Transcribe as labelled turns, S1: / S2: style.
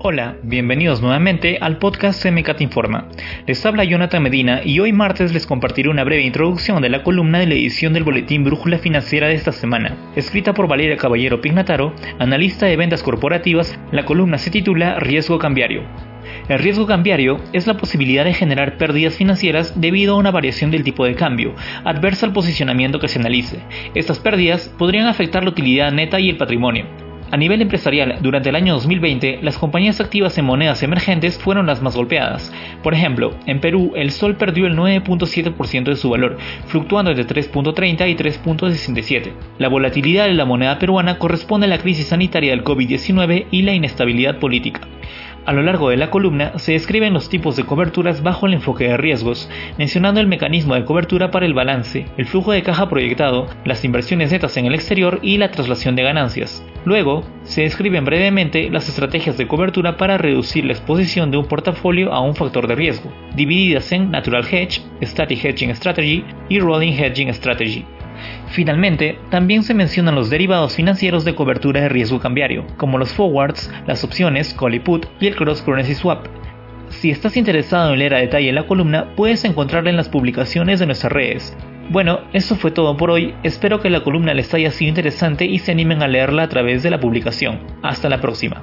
S1: Hola, bienvenidos nuevamente al podcast CMCAT Informa. Les habla Jonathan Medina y hoy martes les compartiré una breve introducción de la columna de la edición del Boletín Brújula Financiera de esta semana. Escrita por Valeria Caballero Pignataro, analista de ventas corporativas, la columna se titula Riesgo Cambiario. El riesgo cambiario es la posibilidad de generar pérdidas financieras debido a una variación del tipo de cambio, adversa al posicionamiento que se analice. Estas pérdidas podrían afectar la utilidad neta y el patrimonio. A nivel empresarial, durante el año 2020, las compañías activas en monedas emergentes fueron las más golpeadas. Por ejemplo, en Perú, el sol perdió el 9.7% de su valor, fluctuando entre 3.30 y 3.67. La volatilidad de la moneda peruana corresponde a la crisis sanitaria del COVID-19 y la inestabilidad política. A lo largo de la columna se describen los tipos de coberturas bajo el enfoque de riesgos, mencionando el mecanismo de cobertura para el balance, el flujo de caja proyectado, las inversiones netas en el exterior y la traslación de ganancias. Luego, se describen brevemente las estrategias de cobertura para reducir la exposición de un portafolio a un factor de riesgo, divididas en Natural Hedge, Static Hedging Strategy y Rolling Hedging Strategy. Finalmente, también se mencionan los derivados financieros de cobertura de riesgo cambiario, como los forwards, las opciones, call y put y el cross currency swap. Si estás interesado en leer a detalle la columna, puedes encontrarla en las publicaciones de nuestras redes. Bueno, eso fue todo por hoy, espero que la columna les haya sido interesante y se animen a leerla a través de la publicación. Hasta la próxima.